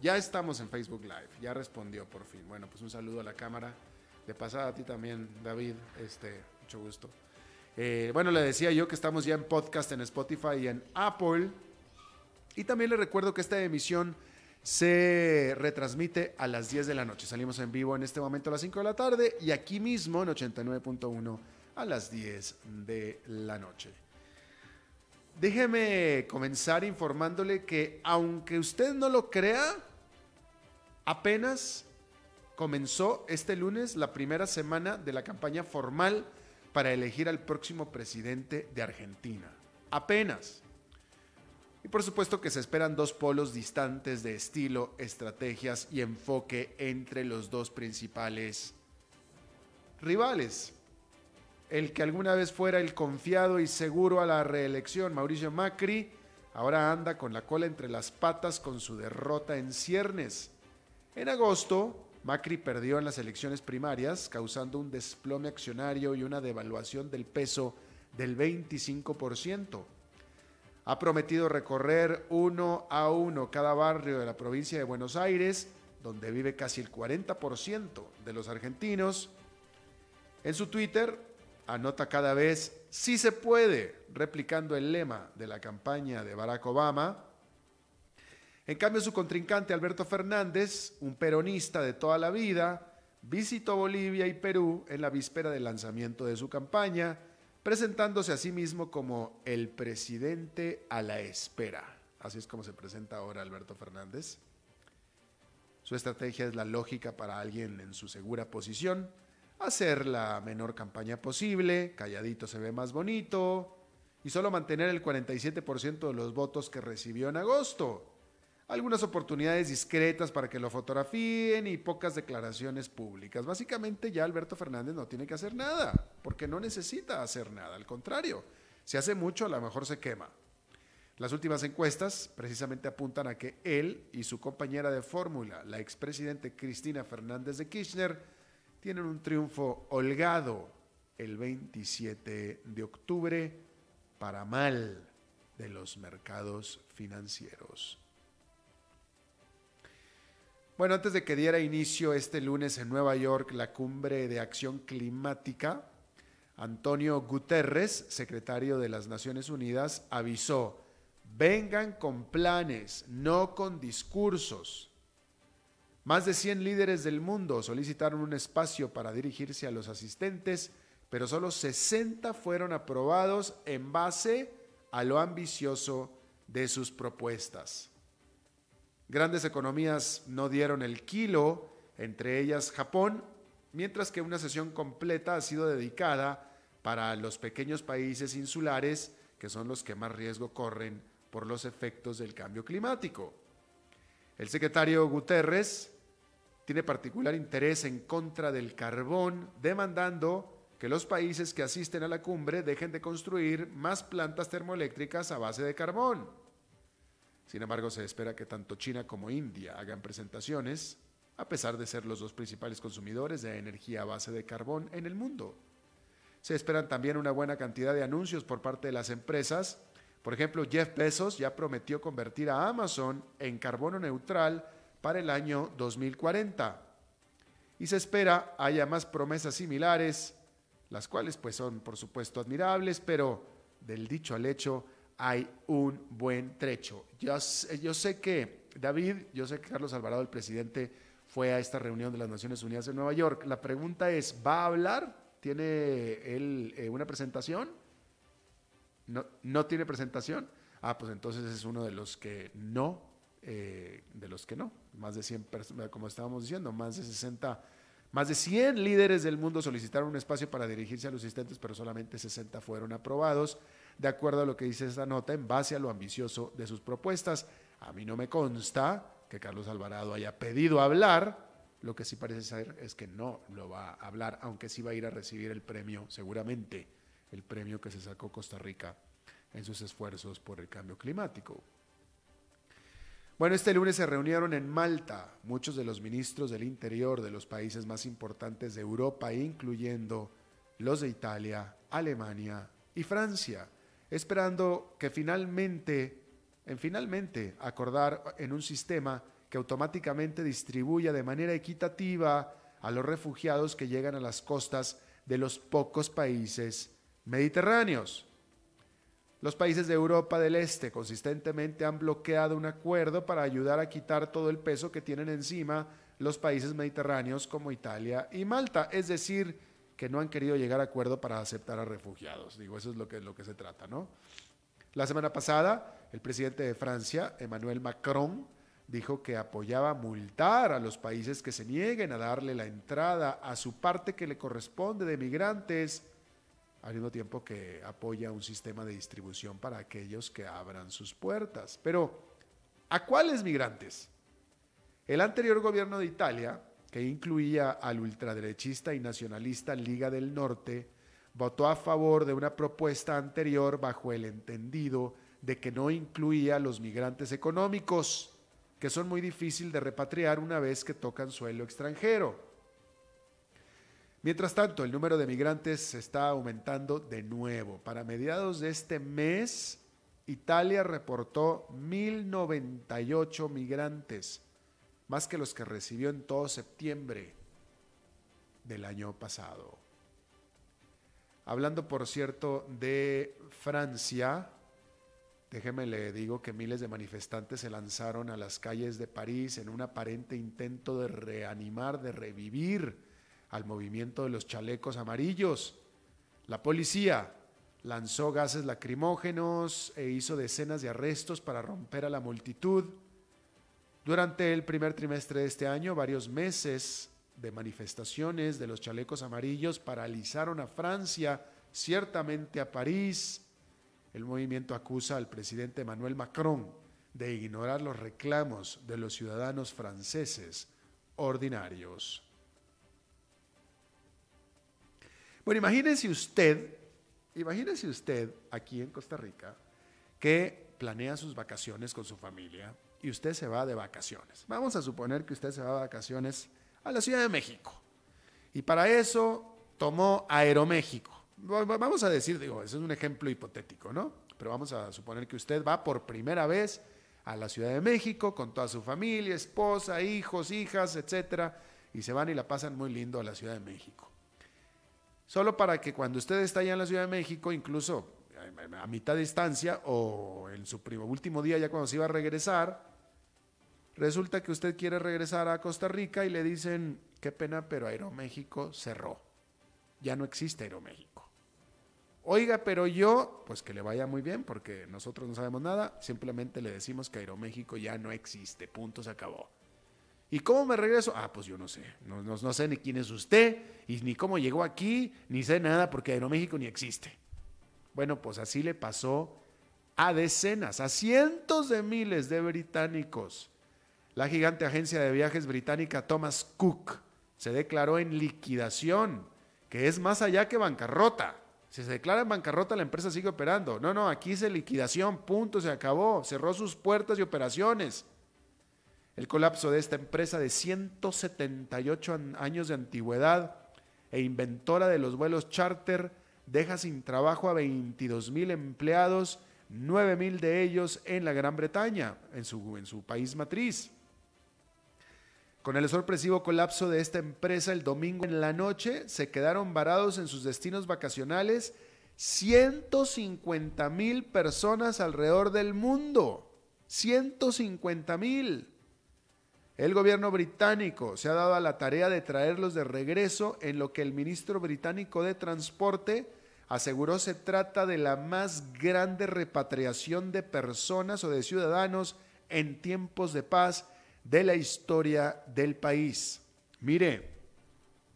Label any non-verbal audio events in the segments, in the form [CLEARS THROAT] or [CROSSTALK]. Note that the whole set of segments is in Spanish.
Ya estamos en Facebook Live, ya respondió por fin. Bueno, pues un saludo a la cámara. De pasada a ti también, David. Este, mucho gusto. Eh, bueno, le decía yo que estamos ya en podcast en Spotify y en Apple. Y también le recuerdo que esta emisión se retransmite a las 10 de la noche. Salimos en vivo en este momento a las 5 de la tarde y aquí mismo en 89.1 a las 10 de la noche. Déjeme comenzar informándole que aunque usted no lo crea, apenas comenzó este lunes la primera semana de la campaña formal para elegir al próximo presidente de Argentina. Apenas. Y por supuesto que se esperan dos polos distantes de estilo, estrategias y enfoque entre los dos principales rivales el que alguna vez fuera el confiado y seguro a la reelección, Mauricio Macri, ahora anda con la cola entre las patas con su derrota en ciernes. En agosto, Macri perdió en las elecciones primarias, causando un desplome accionario y una devaluación del peso del 25%. Ha prometido recorrer uno a uno cada barrio de la provincia de Buenos Aires, donde vive casi el 40% de los argentinos. En su Twitter anota cada vez sí se puede, replicando el lema de la campaña de Barack Obama. En cambio, su contrincante Alberto Fernández, un peronista de toda la vida, visitó Bolivia y Perú en la víspera del lanzamiento de su campaña, presentándose a sí mismo como el presidente a la espera. Así es como se presenta ahora Alberto Fernández. Su estrategia es la lógica para alguien en su segura posición hacer la menor campaña posible, calladito se ve más bonito, y solo mantener el 47% de los votos que recibió en agosto. Algunas oportunidades discretas para que lo fotografíen y pocas declaraciones públicas. Básicamente ya Alberto Fernández no tiene que hacer nada, porque no necesita hacer nada, al contrario, si hace mucho a lo mejor se quema. Las últimas encuestas precisamente apuntan a que él y su compañera de fórmula, la expresidente Cristina Fernández de Kirchner, tienen un triunfo holgado el 27 de octubre para mal de los mercados financieros. Bueno, antes de que diera inicio este lunes en Nueva York la cumbre de acción climática, Antonio Guterres, secretario de las Naciones Unidas, avisó, vengan con planes, no con discursos. Más de 100 líderes del mundo solicitaron un espacio para dirigirse a los asistentes, pero solo 60 fueron aprobados en base a lo ambicioso de sus propuestas. Grandes economías no dieron el kilo, entre ellas Japón, mientras que una sesión completa ha sido dedicada para los pequeños países insulares, que son los que más riesgo corren por los efectos del cambio climático. El secretario Guterres tiene particular interés en contra del carbón, demandando que los países que asisten a la cumbre dejen de construir más plantas termoeléctricas a base de carbón. Sin embargo, se espera que tanto China como India hagan presentaciones, a pesar de ser los dos principales consumidores de energía a base de carbón en el mundo. Se esperan también una buena cantidad de anuncios por parte de las empresas. Por ejemplo, Jeff Bezos ya prometió convertir a Amazon en carbono neutral para el año 2040. Y se espera haya más promesas similares, las cuales pues son por supuesto admirables, pero del dicho al hecho hay un buen trecho. Yo, sé que David, yo sé que Carlos Alvarado, el presidente, fue a esta reunión de las Naciones Unidas en Nueva York. La pregunta es, ¿va a hablar? ¿Tiene él eh, una presentación? ¿No, ¿No tiene presentación? Ah, pues entonces es uno de los que no eh, de los que no. Más de 100, como estábamos diciendo, más de 60, más de 100 líderes del mundo solicitaron un espacio para dirigirse a los asistentes, pero solamente 60 fueron aprobados, de acuerdo a lo que dice esta nota, en base a lo ambicioso de sus propuestas. A mí no me consta que Carlos Alvarado haya pedido hablar, lo que sí parece ser es que no lo va a hablar, aunque sí va a ir a recibir el premio, seguramente, el premio que se sacó Costa Rica en sus esfuerzos por el cambio climático. Bueno, este lunes se reunieron en Malta muchos de los ministros del interior de los países más importantes de Europa, incluyendo los de Italia, Alemania y Francia, esperando que finalmente, en finalmente acordar en un sistema que automáticamente distribuya de manera equitativa a los refugiados que llegan a las costas de los pocos países mediterráneos. Los países de Europa del Este consistentemente han bloqueado un acuerdo para ayudar a quitar todo el peso que tienen encima los países mediterráneos como Italia y Malta, es decir, que no han querido llegar a acuerdo para aceptar a refugiados. Digo, eso es lo que, lo que se trata, ¿no? La semana pasada, el presidente de Francia, Emmanuel Macron, dijo que apoyaba multar a los países que se nieguen a darle la entrada a su parte que le corresponde de migrantes, al mismo tiempo que apoya un sistema de distribución para aquellos que abran sus puertas. Pero, ¿a cuáles migrantes? El anterior gobierno de Italia, que incluía al ultraderechista y nacionalista Liga del Norte, votó a favor de una propuesta anterior bajo el entendido de que no incluía a los migrantes económicos que son muy difíciles de repatriar una vez que tocan suelo extranjero. Mientras tanto, el número de migrantes se está aumentando de nuevo. Para mediados de este mes, Italia reportó 1.098 migrantes, más que los que recibió en todo septiembre del año pasado. Hablando, por cierto, de Francia, Déjeme le digo que miles de manifestantes se lanzaron a las calles de París en un aparente intento de reanimar, de revivir al movimiento de los chalecos amarillos. La policía lanzó gases lacrimógenos e hizo decenas de arrestos para romper a la multitud. Durante el primer trimestre de este año, varios meses de manifestaciones de los chalecos amarillos paralizaron a Francia, ciertamente a París, el movimiento acusa al presidente Emmanuel Macron de ignorar los reclamos de los ciudadanos franceses ordinarios. Bueno, imagínese usted, imagínese usted aquí en Costa Rica que planea sus vacaciones con su familia y usted se va de vacaciones. Vamos a suponer que usted se va de vacaciones a la Ciudad de México. Y para eso tomó Aeroméxico. Vamos a decir, digo, ese es un ejemplo hipotético, ¿no? Pero vamos a suponer que usted va por primera vez a la Ciudad de México con toda su familia, esposa, hijos, hijas, etcétera, y se van y la pasan muy lindo a la Ciudad de México. Solo para que cuando usted está allá en la Ciudad de México, incluso a mitad de distancia o en su último día ya cuando se iba a regresar, resulta que usted quiere regresar a Costa Rica y le dicen, qué pena, pero Aeroméxico cerró. Ya no existe Aeroméxico. Oiga, pero yo, pues que le vaya muy bien, porque nosotros no sabemos nada, simplemente le decimos que Aeroméxico ya no existe, punto, se acabó. ¿Y cómo me regreso? Ah, pues yo no sé, no, sé ni quién es usted, y ni cómo llegó aquí, ni sé nada, porque Aeroméxico ni existe. Bueno, pues así le pasó a decenas, a cientos de miles de británicos. La gigante agencia de viajes británica Thomas Cook se declaró en liquidación, que es más allá que bancarrota. Si se declara en bancarrota, la empresa sigue operando. No, no, aquí hice liquidación, punto, se acabó. Cerró sus puertas y operaciones. El colapso de esta empresa de 178 años de antigüedad e inventora de los vuelos charter deja sin trabajo a 22 mil empleados, 9 mil de ellos en la Gran Bretaña, en su, en su país matriz. Con el sorpresivo colapso de esta empresa el domingo en la noche, se quedaron varados en sus destinos vacacionales 150 mil personas alrededor del mundo. 150 mil. El gobierno británico se ha dado a la tarea de traerlos de regreso en lo que el ministro británico de Transporte aseguró se trata de la más grande repatriación de personas o de ciudadanos en tiempos de paz de la historia del país. Mire,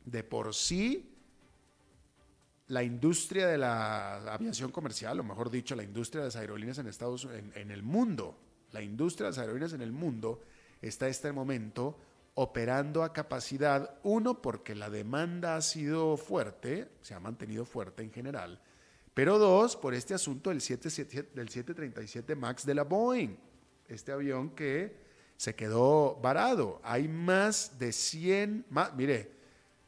de por sí, la industria de la aviación comercial, o mejor dicho, la industria de las aerolíneas en Estados en, en el mundo, la industria de las aerolíneas en el mundo está este momento operando a capacidad, uno, porque la demanda ha sido fuerte, se ha mantenido fuerte en general, pero dos, por este asunto del, 77, del 737 MAX de la Boeing, este avión que se quedó varado. Hay más de 100, más, mire,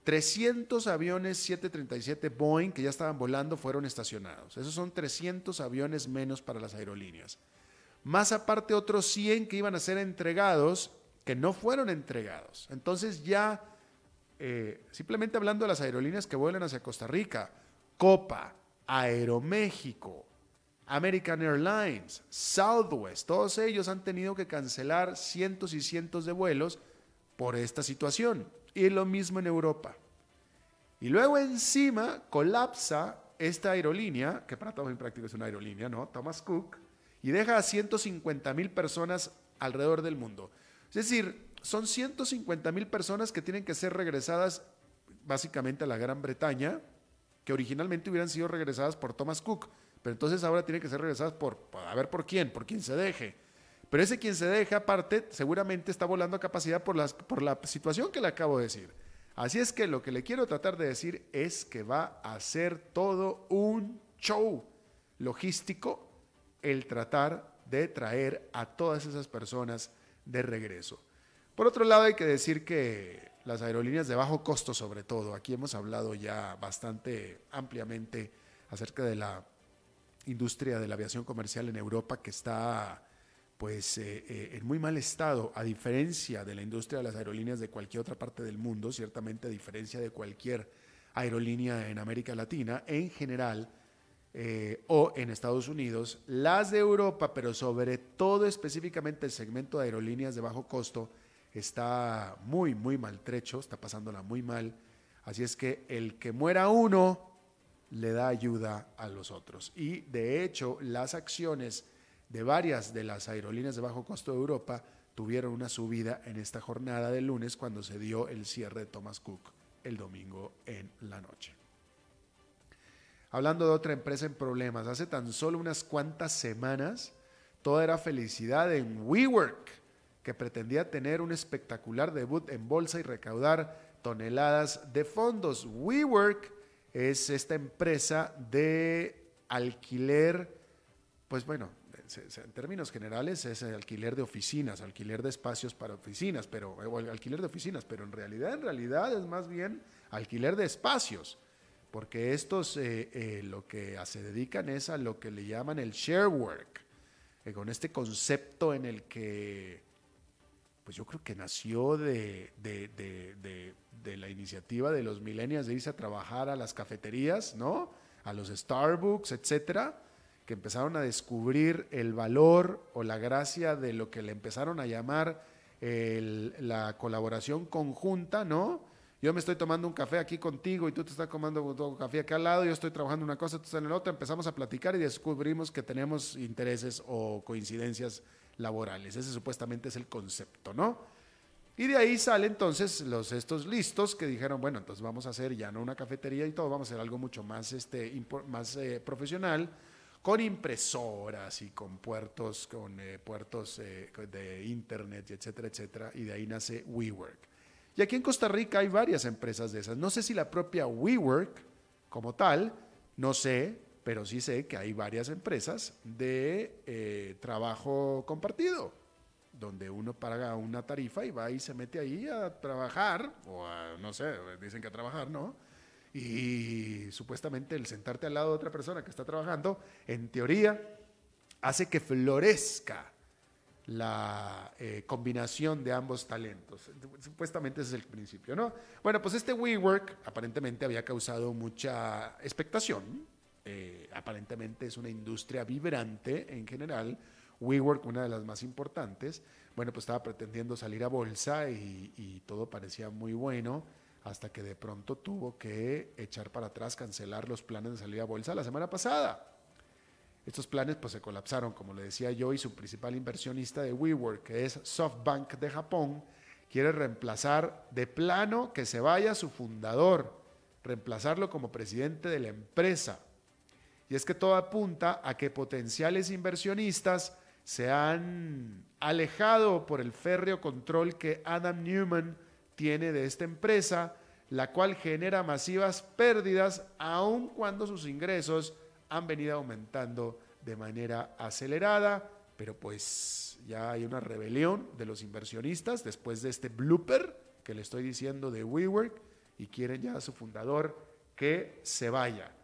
300 aviones 737 Boeing que ya estaban volando fueron estacionados. Esos son 300 aviones menos para las aerolíneas. Más aparte otros 100 que iban a ser entregados que no fueron entregados. Entonces ya, eh, simplemente hablando de las aerolíneas que vuelan hacia Costa Rica, Copa, Aeroméxico, American Airlines, Southwest, todos ellos han tenido que cancelar cientos y cientos de vuelos por esta situación. Y lo mismo en Europa. Y luego encima colapsa esta aerolínea, que para todos en práctica es una aerolínea, ¿no? Thomas Cook, y deja a 150 mil personas alrededor del mundo. Es decir, son 150 mil personas que tienen que ser regresadas básicamente a la Gran Bretaña, que originalmente hubieran sido regresadas por Thomas Cook, pero entonces ahora tienen que ser regresadas por, a ver por quién, por quién se deje. Pero ese quien se deje aparte seguramente está volando a capacidad por, por la situación que le acabo de decir. Así es que lo que le quiero tratar de decir es que va a ser todo un show logístico el tratar de traer a todas esas personas de regreso. Por otro lado, hay que decir que las aerolíneas de bajo costo, sobre todo, aquí hemos hablado ya bastante ampliamente acerca de la industria de la aviación comercial en Europa que está pues eh, eh, en muy mal estado, a diferencia de la industria de las aerolíneas de cualquier otra parte del mundo, ciertamente a diferencia de cualquier aerolínea en América Latina, en general, eh, o en Estados Unidos, las de Europa, pero sobre todo específicamente el segmento de aerolíneas de bajo costo, está muy, muy maltrecho, está pasándola muy mal. Así es que el que muera uno le da ayuda a los otros. Y de hecho, las acciones de varias de las aerolíneas de bajo costo de Europa tuvieron una subida en esta jornada de lunes cuando se dio el cierre de Thomas Cook el domingo en la noche. Hablando de otra empresa en problemas, hace tan solo unas cuantas semanas todo era felicidad en WeWork, que pretendía tener un espectacular debut en bolsa y recaudar toneladas de fondos. WeWork es esta empresa de alquiler, pues bueno, en términos generales es alquiler de oficinas, alquiler de espacios para oficinas, pero alquiler de oficinas, pero en realidad, en realidad es más bien alquiler de espacios, porque estos eh, eh, lo que se dedican es a lo que le llaman el share work, eh, con este concepto en el que, pues yo creo que nació de, de la iniciativa de los millennials de irse a trabajar a las cafeterías, ¿no? A los Starbucks, etcétera que empezaron a descubrir el valor o la gracia de lo que le empezaron a llamar la colaboración conjunta, ¿no? Yo me estoy tomando un café aquí contigo y tú te estás tomando un café acá al lado, yo estoy trabajando una cosa, tú estás en la otra, empezamos a platicar y descubrimos que tenemos intereses o coincidencias laborales. Ese supuestamente es el concepto, ¿no? Y de ahí salen entonces los estos listos que dijeron, bueno, entonces vamos a hacer ya no una cafetería y todo, vamos a hacer algo mucho más, este, más eh, profesional con impresoras y con puertos, con eh, puertos eh, de internet, etcétera, etcétera, y de ahí nace WeWork. Y aquí en Costa Rica hay varias empresas de esas. No sé si la propia WeWork como tal, no sé, pero sí sé que hay varias empresas de eh, trabajo compartido, donde uno paga una tarifa y va y se mete ahí a trabajar, o a, no sé, dicen que a trabajar, ¿no? Y supuestamente el sentarte al lado de otra persona que está trabajando, en teoría, hace que florezca la eh, combinación de ambos talentos. Supuestamente ese es el principio, ¿no? Bueno, pues este WeWork aparentemente había causado mucha expectación. Eh, aparentemente es una industria vibrante en general. WeWork, una de las más importantes, bueno, pues estaba pretendiendo salir a bolsa y, todo parecía muy bueno hasta que de pronto tuvo que echar para atrás, cancelar los planes de salida a bolsa la semana pasada. Estos planes pues se colapsaron, como le decía yo, y su principal inversionista de WeWork, que es SoftBank de Japón, quiere reemplazar de plano que se vaya su fundador, reemplazarlo como presidente de la empresa. Y es que todo apunta a que potenciales inversionistas se han alejado por el férreo control que Adam Newman tiene de esta empresa, la cual genera masivas pérdidas aun cuando sus ingresos han venido aumentando de manera acelerada, pero pues ya hay una rebelión de los inversionistas después de este blooper que le estoy diciendo de WeWork y quieren ya a su fundador que se vaya.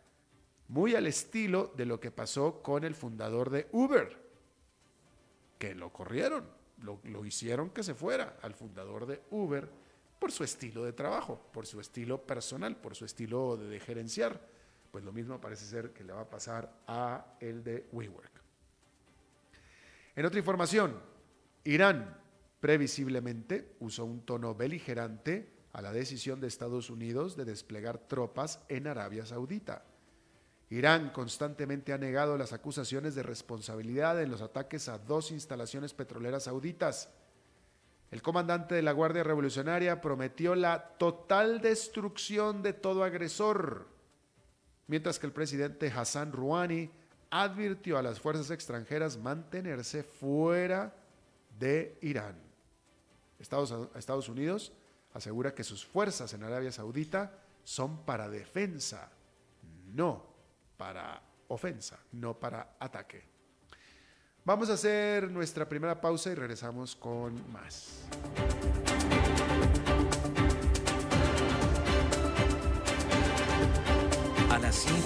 Muy al estilo de lo que pasó con el fundador de Uber, que lo corrieron lo, hicieron que se fuera al fundador de Uber por su estilo de trabajo, por su estilo personal, por su estilo de, gerenciar. Pues lo mismo parece ser que le va a pasar a el de WeWork. En otra información, Irán previsiblemente usó un tono beligerante a la decisión de Estados Unidos de desplegar tropas en Arabia Saudita. Irán constantemente ha negado las acusaciones de responsabilidad en los ataques a dos instalaciones petroleras sauditas. El comandante de la Guardia Revolucionaria prometió la total destrucción de todo agresor, mientras que el presidente Hassan Rouhani advirtió a las fuerzas extranjeras mantenerse fuera de Irán. Estados, Estados Unidos asegura que sus fuerzas en Arabia Saudita son para defensa, no para ofensa, no para ataque. Vamos a hacer nuestra primera pausa y regresamos con más.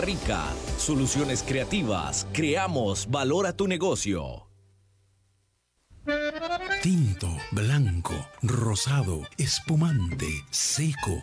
Rica. Soluciones creativas. Creamos valor a tu negocio. Tinto, blanco, rosado, espumante, seco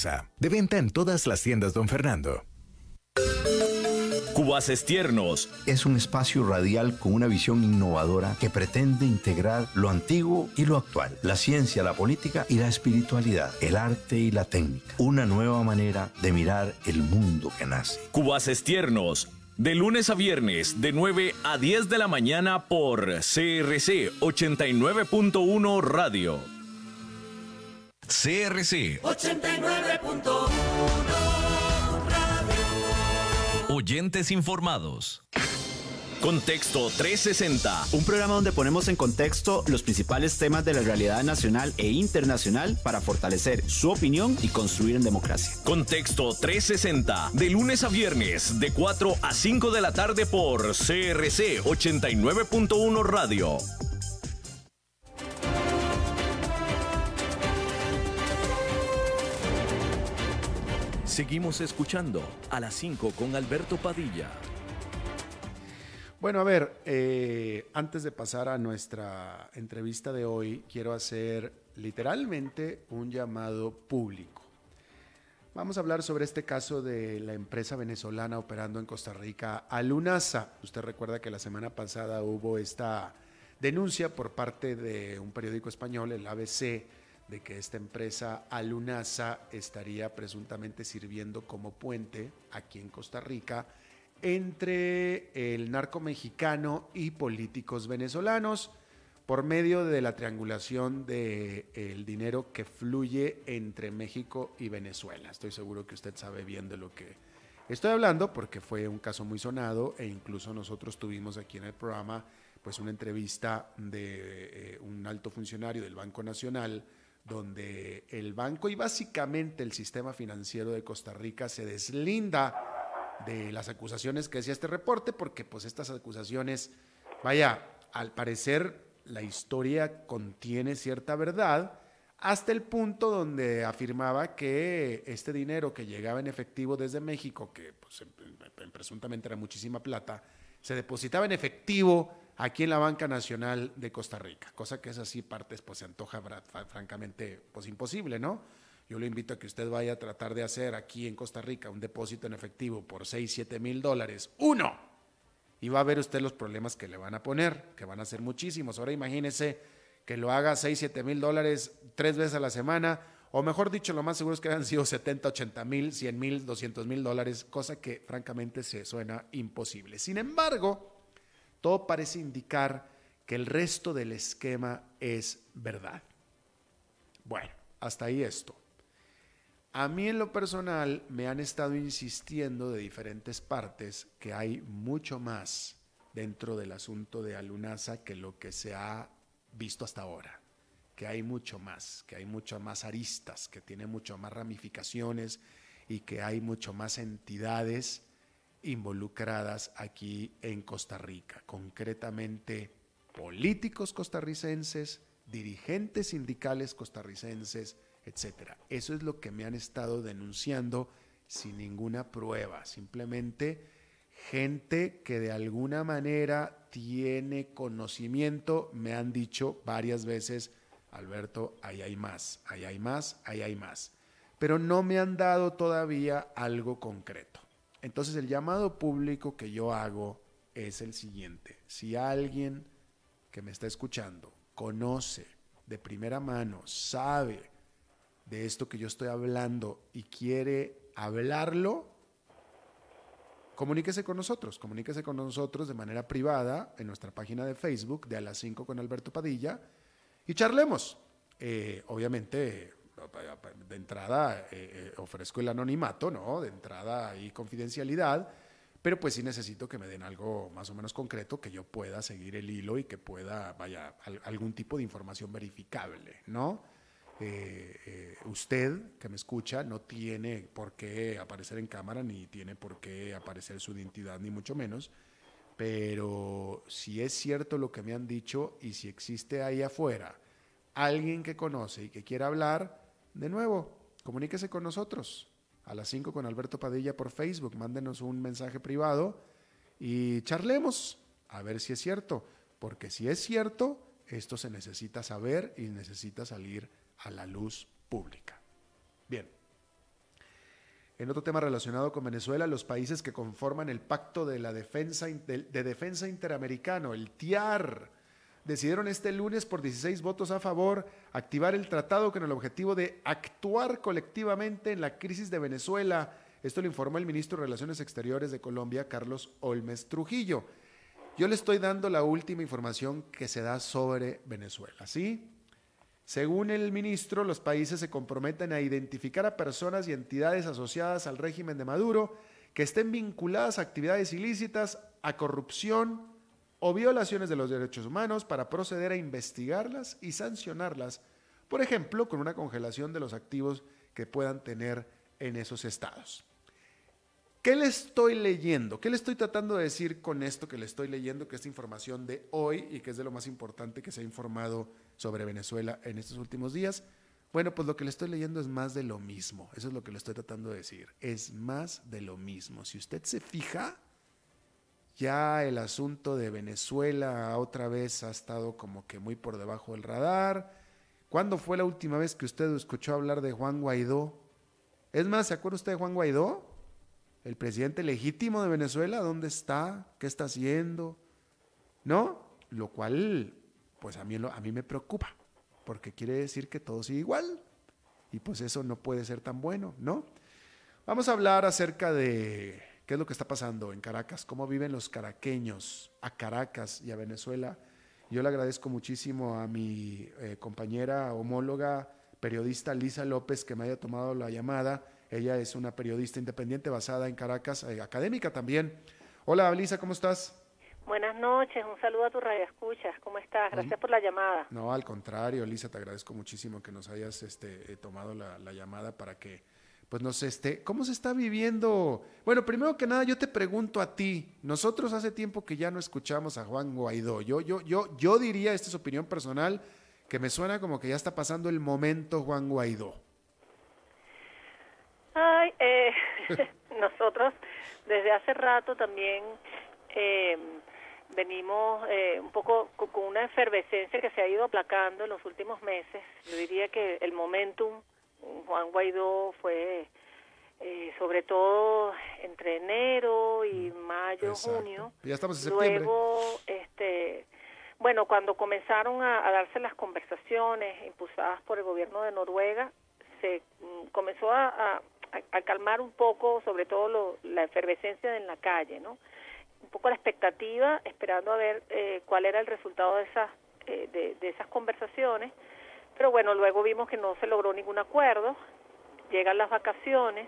De venta en todas las tiendas, don Fernando. Cubaces Tiernos. Es un espacio radial con una visión innovadora que pretende integrar lo antiguo y lo actual, la ciencia, la política y la espiritualidad, el arte y la técnica. Una nueva manera de mirar el mundo que nace. Cubaces Tiernos. De lunes a viernes, de 9 a 10 de la mañana por CRC 89.1 Radio. CRC 89.1 Oyentes informados. Contexto 360. Un programa donde ponemos en contexto los principales temas de la realidad nacional e internacional para fortalecer su opinión y construir en democracia. Contexto 360. De lunes a viernes, de 4 a 5 de la tarde por CRC 89.1 Radio. Seguimos escuchando a las 5 con Alberto Padilla. Bueno, a ver, eh, antes de pasar a nuestra entrevista de hoy, quiero hacer literalmente un llamado público. Vamos a hablar sobre este caso de la empresa venezolana operando en Costa Rica, Alunasa. Usted recuerda que la semana pasada hubo esta denuncia por parte de un periódico español, el ABC, de que esta empresa Alunasa estaría presuntamente sirviendo como puente aquí en Costa Rica entre el narco mexicano y políticos venezolanos por medio de la triangulación del el dinero que fluye entre México y Venezuela. Estoy seguro que usted sabe bien de lo que estoy hablando porque fue un caso muy sonado e incluso nosotros tuvimos aquí en el programa pues una entrevista de eh, un alto funcionario del Banco Nacional donde el banco y básicamente el sistema financiero de Costa Rica se deslinda de las acusaciones que decía este reporte, porque pues estas acusaciones, vaya, al parecer la historia contiene cierta verdad, hasta el punto donde afirmaba que este dinero que llegaba en efectivo desde México, que pues, presuntamente era muchísima plata, se depositaba en efectivo aquí en la Banca Nacional de Costa Rica, cosa que es así partes pues se antoja francamente pues imposible, ¿no? Yo le invito a que usted vaya a tratar de hacer aquí en Costa Rica un depósito en efectivo por 6, 7 mil dólares. ¡Uno! Y va a ver usted los problemas que le van a poner, que van a ser muchísimos. Ahora imagínese que lo haga 6, 7 mil dólares tres veces a la semana, o mejor dicho, lo más seguro es que han sido 70, 80 mil, 100 mil, 200 mil dólares, cosa que francamente se suena imposible. Sin embargo, todo parece indicar que el resto del esquema es verdad. Bueno, hasta ahí esto. A mí en lo personal me han estado insistiendo de diferentes partes que hay mucho más dentro del asunto de Alunasa que lo que se ha visto hasta ahora, que hay mucho más, que hay mucho más aristas, que tiene mucho más ramificaciones y que hay mucho más entidades involucradas aquí en Costa Rica, concretamente políticos costarricenses, dirigentes sindicales costarricenses, etcétera. Eso es lo que me han estado denunciando sin ninguna prueba, simplemente gente que de alguna manera tiene conocimiento, me han dicho varias veces, Alberto, ahí hay más, ahí hay más, ahí hay más, pero no me han dado todavía algo concreto. Entonces el llamado público que yo hago es el siguiente. Si alguien que me está escuchando conoce de primera mano, sabe de esto que yo estoy hablando y quiere hablarlo, comuníquese con nosotros, comuníquese con nosotros de manera privada en nuestra página de Facebook de a las 5 con Alberto Padilla y charlemos. Eh, obviamente de entrada eh, eh, ofrezco el anonimato, ¿no? De entrada y confidencialidad, pero pues sí necesito que me den algo más o menos concreto, que yo pueda seguir el hilo y que pueda, vaya, algún tipo de información verificable, ¿no? Eh, usted que me escucha no tiene por qué aparecer en cámara, ni tiene por qué aparecer su identidad, ni mucho menos, pero si es cierto lo que me han dicho y si existe ahí afuera alguien que conoce y que quiera hablar, de nuevo, comuníquese con nosotros a las 5 con Alberto Padilla por Facebook, mándenos un mensaje privado y charlemos a ver si es cierto, porque si es cierto, esto se necesita saber y necesita salir a la luz pública. Bien. En otro tema relacionado con Venezuela, los países que conforman el Pacto de, la defensa, de Defensa Interamericano, el TIAR, decidieron este lunes por 16 votos a favor activar el tratado con el objetivo de actuar colectivamente en la crisis de Venezuela. Esto lo informó el ministro de Relaciones Exteriores de Colombia, Carlos Olmes Trujillo. Yo le estoy dando la última información que se da sobre Venezuela, ¿sí? Según el ministro, los países se comprometen a identificar a personas y entidades asociadas al régimen de Maduro que estén vinculadas a actividades ilícitas, a corrupción, o violaciones de los derechos humanos para proceder a investigarlas y sancionarlas, por ejemplo, con una congelación de los activos que puedan tener en esos estados. ¿Qué le estoy leyendo? ¿Qué le estoy tratando de decir con esto que le estoy leyendo, que esta información de hoy y que es de lo más importante que se ha informado sobre Venezuela en estos últimos días? Bueno, pues lo que le estoy leyendo es más de lo mismo. Eso es lo que le estoy tratando de decir. Es más de lo mismo. Si usted se fija, ya el asunto de Venezuela otra vez ha estado como que muy por debajo del radar. ¿Cuándo fue la última vez que usted escuchó hablar de Juan Guaidó? Es más, ¿se acuerda usted de Juan Guaidó? El presidente legítimo de Venezuela, ¿dónde está? ¿Qué está haciendo? ¿No? Lo cual, pues a mí, a mí me preocupa, porque quiere decir que todo sigue igual. Y pues eso no puede ser tan bueno, ¿no? Vamos a hablar acerca de ¿Qué es lo que está pasando en Caracas? ¿Cómo viven los caraqueños a Caracas y a Venezuela? Yo le agradezco muchísimo a mi eh, compañera homóloga, periodista Lisa López, que me haya tomado la llamada. Ella es una periodista independiente basada en Caracas, eh, académica también. Hola, Lisa, ¿cómo estás? Buenas noches, un saludo a tu radio escuchas. ¿Cómo estás? Gracias por la llamada. No, al contrario, Lisa, te agradezco muchísimo que nos hayas este, eh, tomado la, la llamada para que pues nos esté, ¿cómo se está viviendo? Bueno, primero que nada, yo te pregunto a ti, nosotros hace tiempo que ya no escuchamos a Juan Guaidó, yo, yo, yo, yo diría, esta es opinión personal, que me suena como que ya está pasando el momento Juan Guaidó. Ay, eh, [LAUGHS] nosotros desde hace rato también eh, venimos eh, un poco con una efervescencia que se ha ido aplacando en los últimos meses. Yo diría que el momentum Juan Guaidó fue eh, sobre todo entre enero y mayo, junio. Ya estamos en septiembre. Luego, este, bueno, cuando comenzaron a, darse las conversaciones impulsadas por el gobierno de Noruega, se mm, comenzó a, a, calmar un poco, sobre todo la efervescencia en la calle, ¿no? Un poco la expectativa, esperando a ver eh, cuál era el resultado de esas, eh, de, de esas conversaciones pero bueno, luego vimos que no se logró ningún acuerdo, llegan las vacaciones,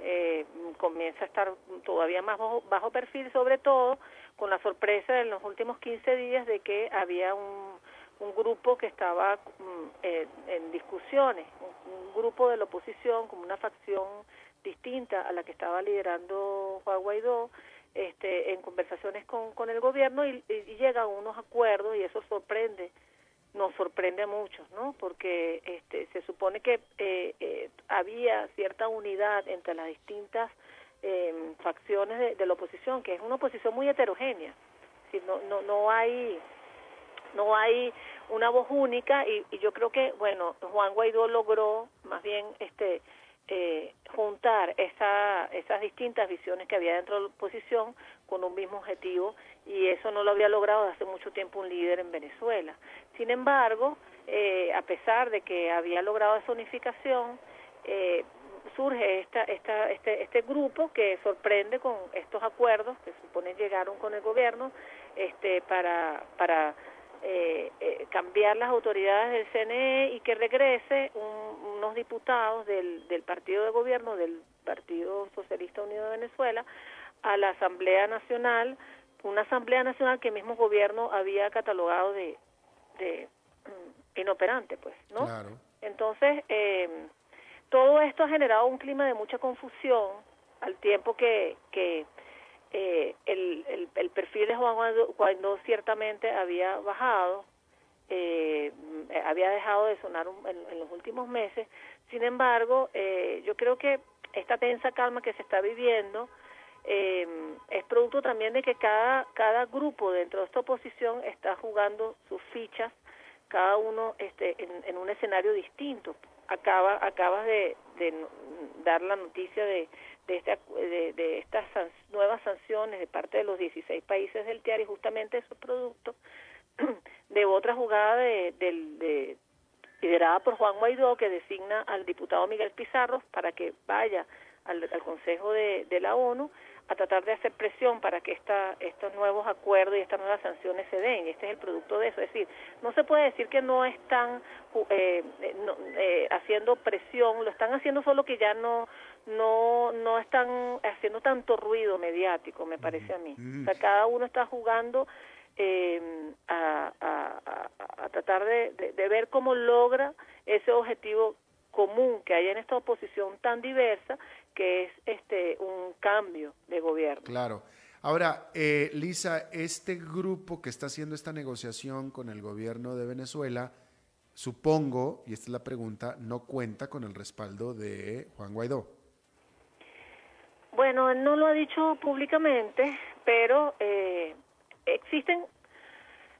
eh, comienza a estar todavía más bajo, perfil, sobre todo con la sorpresa en los últimos 15 días de que había un, un grupo que estaba mm, en discusiones, un, grupo de la oposición como una facción distinta a la que estaba liderando Juan Guaidó, este, en conversaciones con, con el gobierno y, y llegan unos acuerdos y eso sorprende nos sorprende a muchos, ¿no? Porque este, se supone que eh, eh, había cierta unidad entre las distintas em, facciones de, la oposición, que es una oposición muy heterogénea. Si no, no, no hay no hay una voz única y, y, yo creo que bueno Juan Guaidó logró más bien este eh, juntar esa, esas distintas visiones que había dentro de la oposición con un mismo objetivo y eso no lo había logrado hace mucho tiempo un líder en Venezuela. Sin embargo, eh, a pesar de que había logrado esa unificación, eh, surge esta, esta, este, este grupo que sorprende con estos acuerdos que supone llegaron con el gobierno este, para, para eh, eh, cambiar las autoridades del CNE y que regrese unos diputados del, del partido de gobierno, del Partido Socialista Unido de Venezuela, a la Asamblea Nacional, una Asamblea Nacional que el mismo gobierno había catalogado de, de mm, inoperante, pues, ¿no? Entonces, eh, todo esto ha generado un clima de mucha confusión al tiempo que, que eh, el, el, perfil de Juan cuando ciertamente había bajado, eh, había dejado de sonar en, los últimos meses. Sin embargo, eh, yo creo que esta tensa calma que se está viviendo eh, es producto también de que cada, cada grupo dentro de esta oposición está jugando sus fichas, cada uno este, en, un escenario distinto. Acaba, acabas de, de dar la noticia de de, de, estas nuevas sanciones de parte de los 16 países del TIAR y justamente esos productos [CLEARS THROAT] de otra jugada de, de, liderada por Juan Guaidó que designa al diputado Miguel Pizarro para que vaya al, Consejo de, de la ONU a tratar de hacer presión para que esta, estos nuevos acuerdos y estas nuevas sanciones se den. Este es el producto de eso. Es decir, no se puede decir que no están eh, eh, eh, haciendo presión, lo están haciendo solo que ya no no no están haciendo tanto ruido mediático, me parece a mí. O sea, cada uno está jugando eh, a, a, a, tratar de, de, ver cómo logra ese objetivo común que hay en esta oposición tan diversa, que es este un cambio de gobierno. Claro. Ahora, eh, Lisa, este grupo que está haciendo esta negociación con el gobierno de Venezuela, supongo, y esta es la pregunta, no cuenta con el respaldo de Juan Guaidó. Bueno, él no lo ha dicho públicamente, pero eh, existen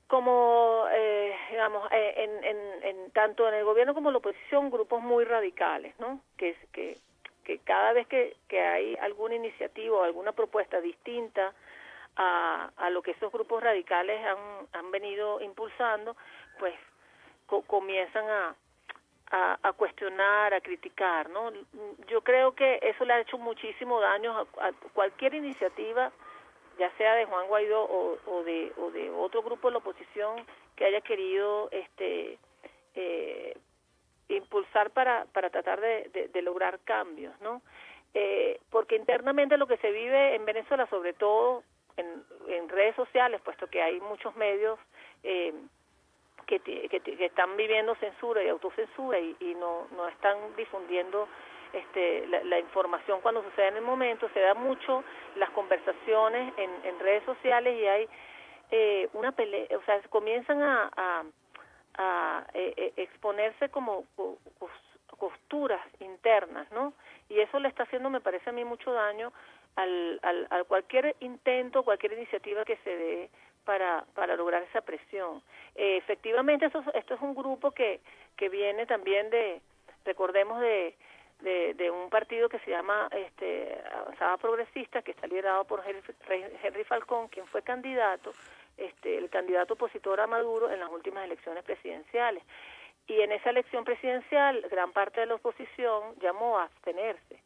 como, eh, digamos, eh, en, en, en, tanto en el gobierno como en la oposición, grupos muy radicales, ¿no? Que, que, que cada vez que, que hay alguna iniciativa o alguna propuesta distinta a, a lo que esos grupos radicales han, han venido impulsando, pues comienzan a, a, cuestionar, a criticar, ¿no? Yo creo que eso le ha hecho muchísimo daño a, cualquier iniciativa, ya sea de Juan Guaidó o, de, o de otro grupo de la oposición que haya querido este eh, impulsar para, para tratar de, de, lograr cambios, ¿no? Eh, porque internamente lo que se vive en Venezuela, sobre todo en, en redes sociales, puesto que hay muchos medios eh, que, que, están viviendo censura y autocensura y, y no, no están difundiendo este, la, información cuando sucede en el momento, se da mucho las conversaciones en, en redes sociales y hay eh, una pelea, o sea, comienzan a, a, a eh, eh, exponerse como costuras internas, ¿no? Y eso le está haciendo, me parece a mí, mucho daño al, al, al cualquier intento, cualquier iniciativa que se dé para, para lograr esa presión. Eh, efectivamente, esto, esto es un grupo que, que viene también de, recordemos, de, de, de, un partido que se llama este, Avanzada Progresista, que está liderado por Henry Falcón, quien fue candidato, este, el candidato opositor a Maduro en las últimas elecciones presidenciales. Y en esa elección presidencial, gran parte de la oposición llamó a abstenerse.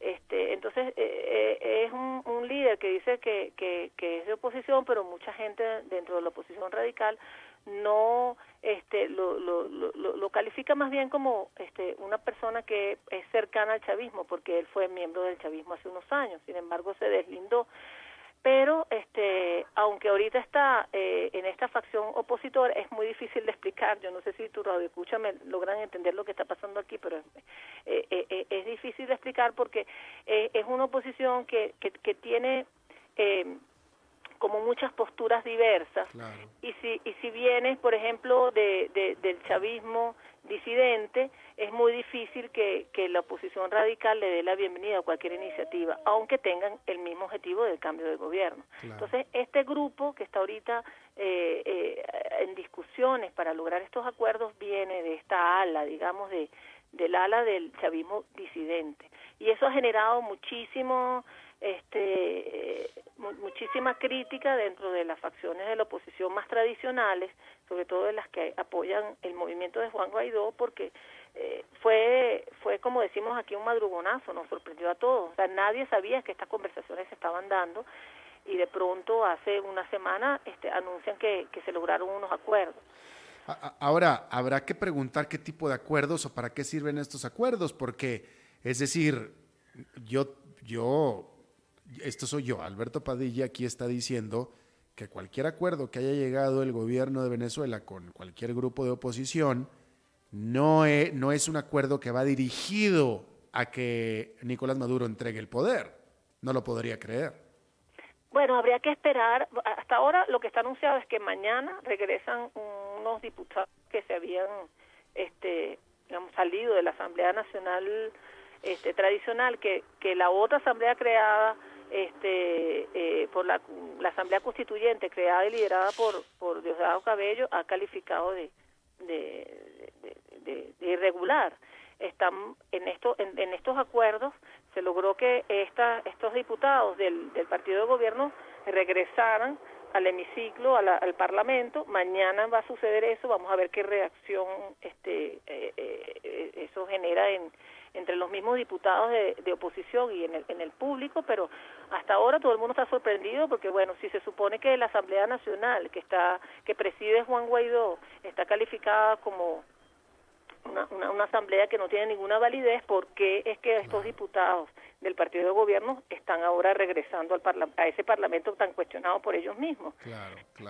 Este, entonces, eh, eh, es un, líder que dice que, es de oposición, pero mucha gente dentro de la oposición radical no este, lo, lo, lo, lo, califica más bien como este, una persona que es cercana al chavismo, porque él fue miembro del chavismo hace unos años, sin embargo se deslindó pero este aunque ahorita está eh, en esta facción opositora es muy difícil de explicar. Yo no sé si tu radio escucha me logran entender lo que está pasando aquí pero eh, eh, es difícil de explicar porque es una oposición que que, que tiene como muchas posturas diversas. Y si y si vienes por ejemplo de, de, del chavismo disidente es muy difícil que, que la oposición radical le dé la bienvenida a cualquier iniciativa aunque tengan el mismo objetivo del cambio de gobierno. Entonces este grupo que está ahorita eh, eh, en discusiones para lograr estos acuerdos viene de esta ala digamos de del ala del chavismo disidente. Y eso ha generado muchísimo este muchísima crítica dentro de las facciones de la oposición más tradicionales, sobre todo de las que apoyan el movimiento de Juan Guaidó, porque eh, fue fue como decimos aquí un madrugonazo, nos sorprendió a todos, o sea, nadie sabía que estas conversaciones se estaban dando y de pronto hace una semana este, anuncian que, que se lograron unos acuerdos. Ahora, habrá que preguntar qué tipo de acuerdos o para qué sirven estos acuerdos, porque, es decir, yo, yo esto soy yo, Alberto Padilla aquí está diciendo que cualquier acuerdo que haya llegado el gobierno de Venezuela con cualquier grupo de oposición no es, no es un acuerdo que va dirigido a que Nicolás Maduro entregue el poder. No lo podría creer. Bueno, habría que esperar. Hasta ahora lo que está anunciado es que mañana regresan unos diputados que se habían este, salido de la Asamblea Nacional este, tradicional, que, que la otra asamblea creada este, eh, por la, la, Asamblea Constituyente creada y liderada por, por Diosdado Cabello ha calificado de, de, irregular. Están en, esto, en, en, estos acuerdos se logró que esta, estos diputados del, del partido de gobierno regresaran al hemiciclo, al Parlamento. Mañana va a suceder eso. Vamos a ver qué reacción este, eh, eh, eso genera en, entre los mismos diputados de, de oposición y en el, en el público, pero hasta ahora todo el mundo está sorprendido porque, bueno, si se supone que la Asamblea Nacional que está que preside Juan Guaidó está calificada como una, una, una, asamblea que no tiene ninguna validez, ¿por qué es que estos diputados del partido de gobierno están ahora regresando al a ese parlamento tan cuestionado por ellos mismos?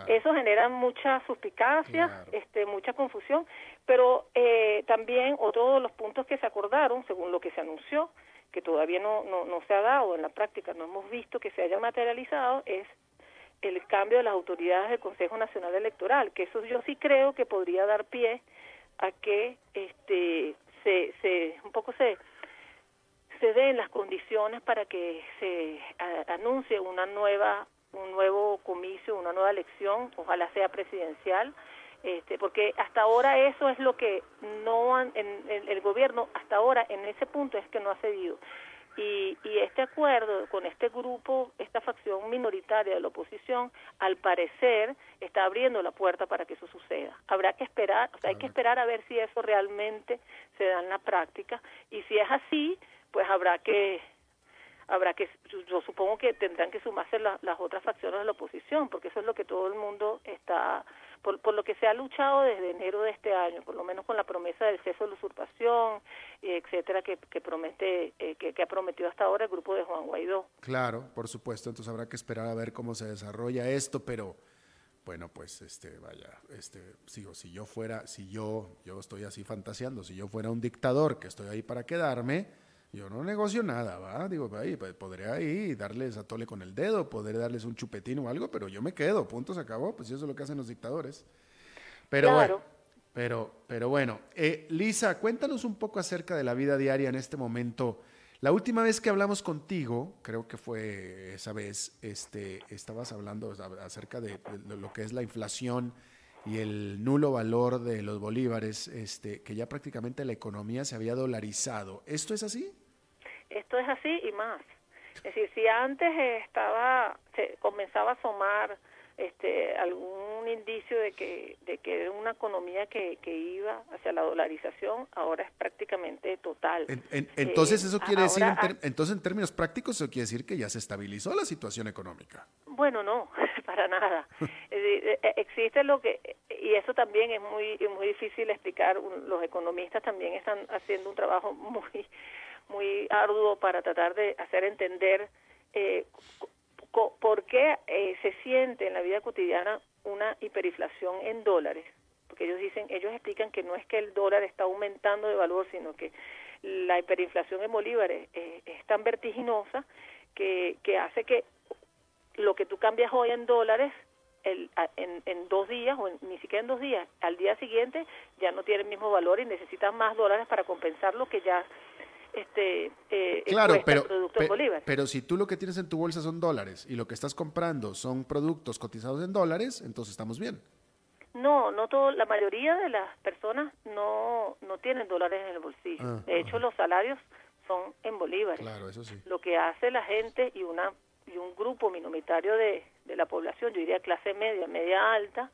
Eso genera mucha suspicacia, este, mucha confusión, pero eh, también otro de los puntos que se acordaron, según lo que se anunció, que todavía no, no, no se ha dado en la práctica, no hemos visto que se haya materializado, es el cambio de las autoridades del Consejo Nacional Electoral, que eso yo sí creo que podría dar pie a que este se, se un poco se se den las condiciones para que se anuncie una nueva un nuevo comicio, una nueva elección, ojalá sea presidencial, este, porque hasta ahora eso es lo que no han, en, el gobierno hasta ahora en ese punto es que no ha cedido. Y, y este acuerdo con este grupo, esta facción minoritaria de la oposición, al parecer está abriendo la puerta para que eso suceda. Habrá que esperar, o sea, hay que esperar a ver si eso realmente se da en la práctica y si es así, pues habrá que habrá que yo supongo que tendrán que sumarse las otras facciones de la oposición porque eso es lo que todo el mundo está por, por lo que se ha luchado desde enero de este año, por lo menos con la promesa del cese de la usurpación, etcétera, que, que promete, eh, que, que, ha prometido hasta ahora el grupo de Juan Guaidó. Claro, por supuesto, entonces habrá que esperar a ver cómo se desarrolla esto, pero bueno, pues este, vaya, este, sigo, si yo fuera, si yo, yo estoy así fantaseando, si yo fuera un dictador que estoy ahí para quedarme, Yo no negocio nada, ¿va? Digo, ahí, pues, podría ahí darles a tole con el dedo, podría darles un chupetín o algo, pero yo me quedo, punto, se acabó. Pues eso es lo que hacen los dictadores. Pero bueno, pero, pero bueno. Eh, Lisa, cuéntanos un poco acerca de la vida diaria en este momento. La última vez que hablamos contigo, creo que fue esa vez, este, estabas hablando acerca de lo que es la inflación y el nulo valor de los bolívares, este, que ya prácticamente la economía se había dolarizado. ¿Esto es así? Esto es así y más. Es decir, si antes estaba, se comenzaba a asomar este, algún indicio de que, de que era una economía que, que iba hacia la dolarización, ahora es prácticamente total. entonces, eso quiere decir, entonces en términos prácticos, eso quiere decir que ya se estabilizó la situación económica. Bueno, no, [LAUGHS] para nada. [LAUGHS] Eh, existe lo que, y eso también es muy, muy difícil explicar, los economistas también están haciendo un trabajo muy, muy arduo para tratar de hacer entender eh, por qué eh, se siente en la vida cotidiana una hiperinflación en dólares. Porque ellos dicen, ellos explican que no es que el dólar está aumentando de valor, sino que la hiperinflación en bolívares es tan vertiginosa que, hace que lo que tú cambias hoy en dólares el, en, en, dos días o ni siquiera en dos días, al día siguiente ya no tiene el mismo valor y necesitan más dólares para compensar lo que ya este eh, claro, pero, pero si tú lo que tienes en tu bolsa son dólares y lo que estás comprando son productos cotizados en dólares, entonces estamos bien. No, no todo, la mayoría de las personas no, no tienen dólares en el bolsillo. Ah, de hecho, los salarios son en bolívares. Claro, eso sí. Lo que hace la gente y una y un grupo minoritario de, de la población, yo diría clase media, media alta,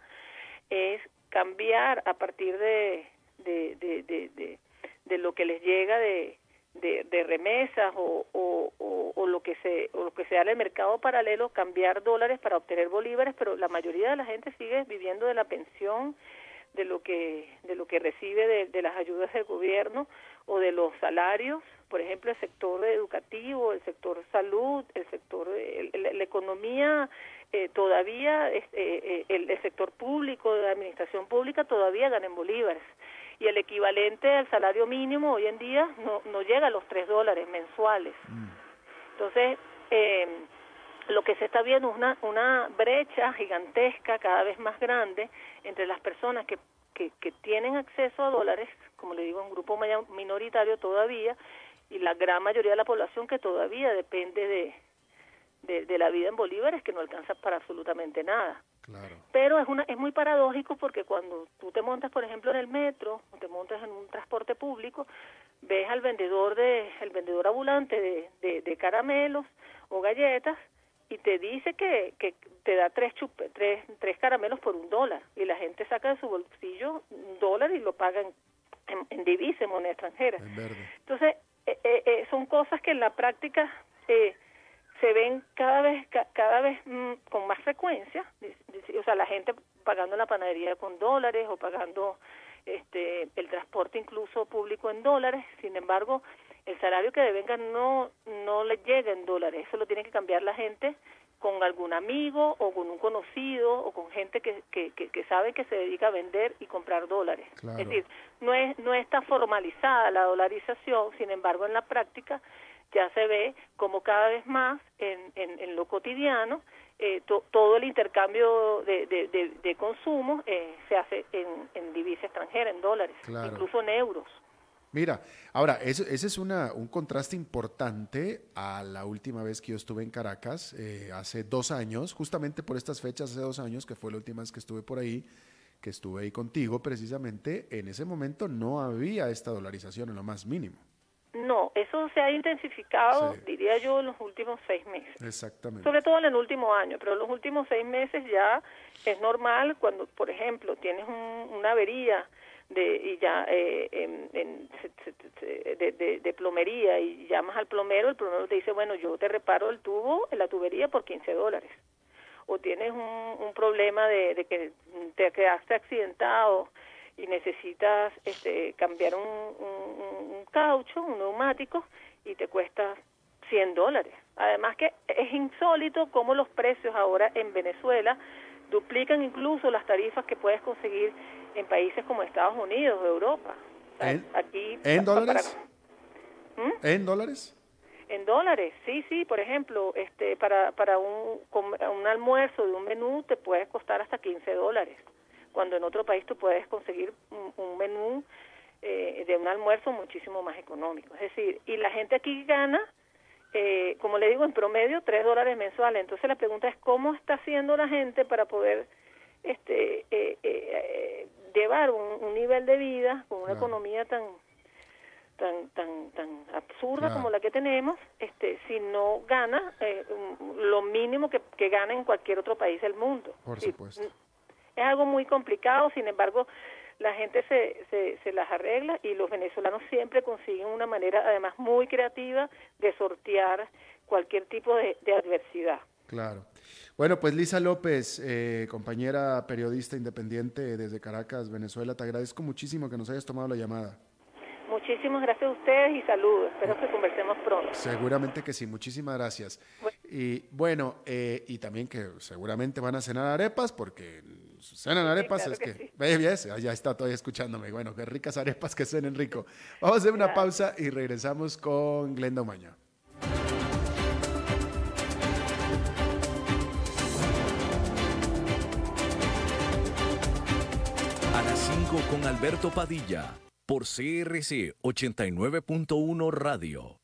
es cambiar a partir de, de, de, de lo que les llega de, de, remesas o, o, lo que se o lo que sea en el mercado paralelo cambiar dólares para obtener bolívares pero la mayoría de la gente sigue viviendo de la pensión de lo que de lo que recibe de, las ayudas del gobierno o de los salarios. Por ejemplo el sector educativo el sector salud el sector la economía eh, todavía eh, eh, el, el sector público de la administración pública todavía gana bolívares y el equivalente al salario mínimo hoy en día no, no llega a los tres dólares mensuales. Mm. Entonces, eh, lo que se está viendo es una, una brecha gigantesca, cada vez más grande, entre las personas que, que, que tienen acceso a dólares, como le digo, un grupo minoritario todavía, y la gran mayoría de la población que todavía depende de, de, de la vida en bolívares, que no alcanza para absolutamente nada. Pero es, una, es muy paradójico porque cuando tú te montas, por ejemplo, en el metro o te montas en un transporte público, ves al vendedor de el vendedor ambulante de, de, caramelos o galletas y te dice que, que te da tres, chupe, tres, tres caramelos por un dólar y la gente saca de su bolsillo un dólar y lo paga en, en, divisa, en moneda extranjera. Entonces, eh, eh, eh, son cosas que en la práctica eh, se ven cada vez cada vez mm, con más frecuencia o sea la gente pagando la panadería con dólares o pagando este el transporte incluso público en dólares. Sin embargo el salario que devenga no no le llega en dólares. Eso lo tiene que cambiar la gente con algún amigo o con un conocido o con gente que, que, que, sabe que se dedica a vender y comprar dólares. Es decir, no, es, no está formalizada la dolarización, sin embargo, en la práctica ya se ve como cada vez más en, en, lo cotidiano eh, todo el intercambio de, de, de, consumo eh, se hace en, en, divisa extranjera, en dólares, incluso en euros. Mira, ahora, ese, ese es una, un contraste importante a la última vez que yo estuve en Caracas, eh, hace dos años, justamente por estas fechas, hace dos años, que fue la última vez que estuve por ahí, que estuve ahí contigo precisamente, en ese momento no había esta dolarización en lo más mínimo. No, eso se ha intensificado, diría yo, en los últimos seis meses. Exactamente. Sobre todo en el último año, pero en los últimos seis meses ya es normal cuando, por ejemplo, tienes una avería de y ya eh, en, de, de, plomería y llamas al plomero, el plomero te dice, bueno, yo te reparo el tubo, en la tubería por 15 dólares. O tienes un, un problema de, de que te quedaste accidentado y necesitas este, cambiar un, un, caucho, un neumático, y te cuesta 100 dólares. Además que es insólito cómo los precios ahora en Venezuela duplican incluso las tarifas que puedes conseguir en países como Estados Unidos o Europa. ¿En, Aquí, ¿En dólares? ¿Mm? ¿En dólares? En dólares, sí, sí. Por ejemplo, este, para, para un, un almuerzo de un menú te puede costar hasta 15 dólares, cuando en otro país tú puedes conseguir un, menú eh, de un almuerzo muchísimo más económico. Es decir, y la gente aquí gana, eh, como le digo, en promedio 3 dólares mensuales. Entonces la pregunta es cómo está haciendo la gente para poder este, eh, llevar un, nivel de vida con una economía tan tan tan tan absurda como la que tenemos este si no gana eh, lo mínimo que, que gana en cualquier otro país del mundo por supuesto es algo muy complicado sin embargo la gente se, se, se las arregla y los venezolanos siempre consiguen una manera además muy creativa de sortear cualquier tipo de, adversidad claro bueno, pues Lisa López, eh, compañera periodista independiente desde Caracas, Venezuela, te agradezco muchísimo que nos hayas tomado la llamada. Muchísimas gracias a ustedes y saludos. Espero que conversemos pronto. Seguramente que sí. Muchísimas gracias. Y bueno, eh, y también que seguramente van a cenar arepas porque cenan arepas es que, ya está todavía escuchándome. Bueno, qué ricas arepas que cenen rico. Vamos a hacer una pausa y regresamos con Glenda Umaña. A las 5 con Alberto Padilla por CRC 89.1 Radio.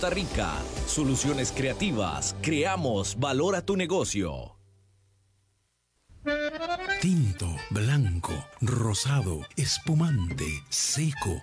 Costa Rica. Soluciones creativas. Creamos valor a tu negocio. Tinto, blanco, rosado, espumante, seco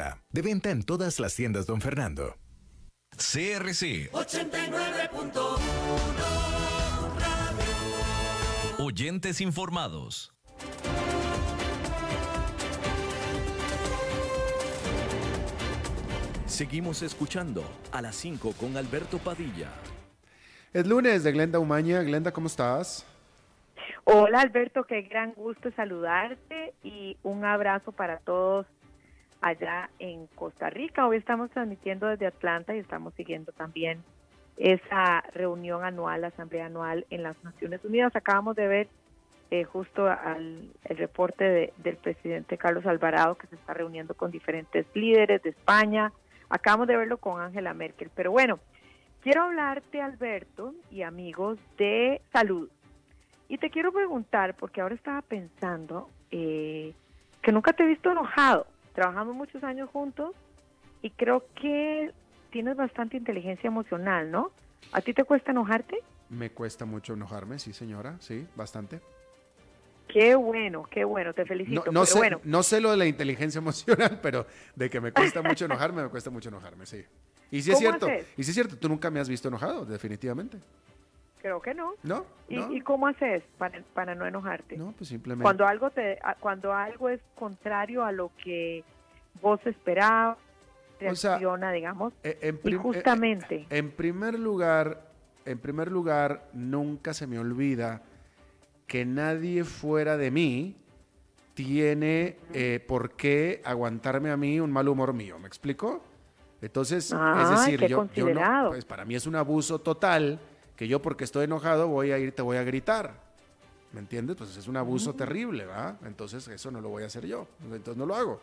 De venta en todas las tiendas, don Fernando. CRC 89.1 Oyentes informados. Seguimos escuchando a las 5 con Alberto Padilla. Es lunes de Glenda Umaña. Glenda, ¿cómo estás? Hola Alberto, qué gran gusto saludarte y un abrazo para todos allá en Costa Rica. Hoy estamos transmitiendo desde Atlanta y estamos siguiendo también esa reunión anual, la asamblea anual en las Naciones Unidas. Acabamos de ver eh, justo al, el reporte del presidente Carlos Alvarado que se está reuniendo con diferentes líderes de España. Acabamos de verlo con Angela Merkel. Pero bueno, quiero hablarte, Alberto y amigos, de salud. Y te quiero preguntar, porque ahora estaba pensando eh, que nunca te he visto enojado trabajamos muchos años juntos y creo que tienes bastante inteligencia emocional, ¿no? ¿A ti te cuesta enojarte? Me cuesta mucho enojarme, sí, señora, sí, bastante. Qué bueno, qué bueno, te felicito. No, sé, bueno. no sé lo de la inteligencia [LAUGHS] emocional, pero de que me cuesta mucho enojarme, me cuesta mucho enojarme, sí. Y sí es cierto, y sí es cierto, tú nunca me has visto enojado, definitivamente. Creo que no. ¿No? ¿Y, cómo haces para, para, no enojarte? No, pues simplemente. Cuando algo, te, cuando algo es contrario a lo que vos esperabas, reacciona, digamos. Eh, en y justamente. Eh, en primer lugar, en primer lugar, nunca se me olvida que nadie fuera de mí tiene eh, por qué aguantarme a mí un mal humor mío. ¿Me explico? Entonces, Ah, es decir, qué yo, no, pues para mí es un abuso total que yo porque estoy enojado voy a ir, te voy a gritar. ¿Me entiendes? Pues es un abuso terrible, ¿va? Entonces eso no lo voy a hacer yo. Entonces no lo hago.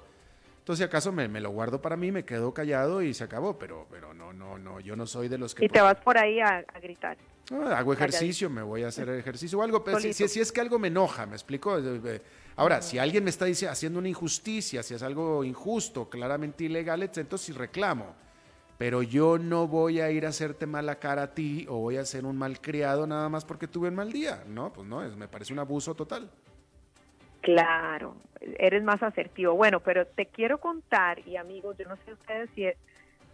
Entonces, si acaso me, me lo guardo para mí, me quedo callado y se acabó. Pero, pero no, no, no, yo no soy de los que... Y te vas por ahí a, a gritar. No, hago ejercicio, me voy a hacer ejercicio o algo. Pero si, Solito. si- si es que algo me enoja, ¿me explico? Eh, eh, Ahora, si alguien me está dice- haciendo una injusticia, si es algo injusto, claramente ilegal, entonces sí reclamo. Pero yo no voy a ir a hacerte mala cara a ti o voy a ser un malcriado nada más porque tuve un mal día. No, pues no, es- me parece un abuso total. Claro, eres más asertivo. Bueno, pero te quiero contar, y amigos, yo no sé ustedes si,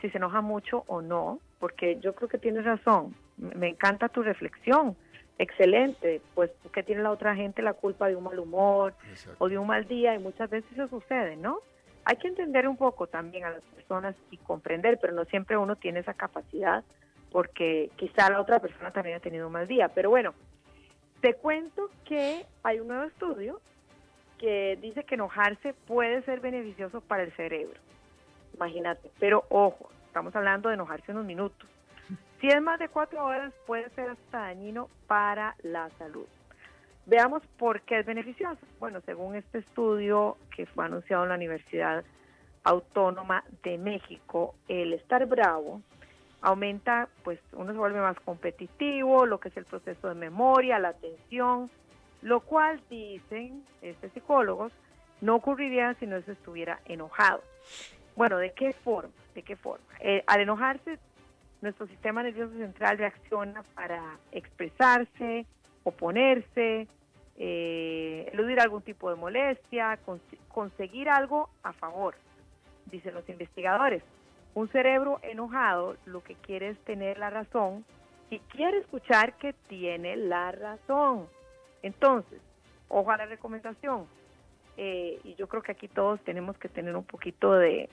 si se enoja mucho o no, porque yo creo que tienes razón. Me encanta tu reflexión. Excelente. Pues, que tiene la otra gente la culpa de un mal humor o de un mal día? Y muchas veces eso sucede, ¿no? Hay que entender un poco también a las personas y comprender, pero no siempre uno tiene esa capacidad porque quizá la otra persona también ha tenido un mal día. Pero bueno, te cuento que hay un nuevo estudio que dice que enojarse puede ser beneficioso para el cerebro. Imagínate. Pero ojo, estamos hablando de enojarse unos minutos. Si es más de cuatro horas, puede ser hasta dañino para la salud. Veamos por qué es beneficioso. Bueno, según este estudio que fue anunciado en la Universidad Autónoma de México, el estar bravo aumenta, pues uno se vuelve más competitivo, lo que es el proceso de memoria, la atención, lo cual dicen estos psicólogos no ocurriría si no se estuviera enojado. Bueno, ¿de qué forma? ¿De qué forma? Eh, al enojarse, nuestro sistema nervioso central reacciona para expresarse, oponerse, eh, eludir algún tipo de molestia, cons- conseguir algo a favor, dicen los investigadores. Un cerebro enojado lo que quiere es tener la razón y quiere escuchar que tiene la razón. Entonces, ojo a la recomendación. Eh, y yo creo que aquí todos tenemos que tener un poquito de,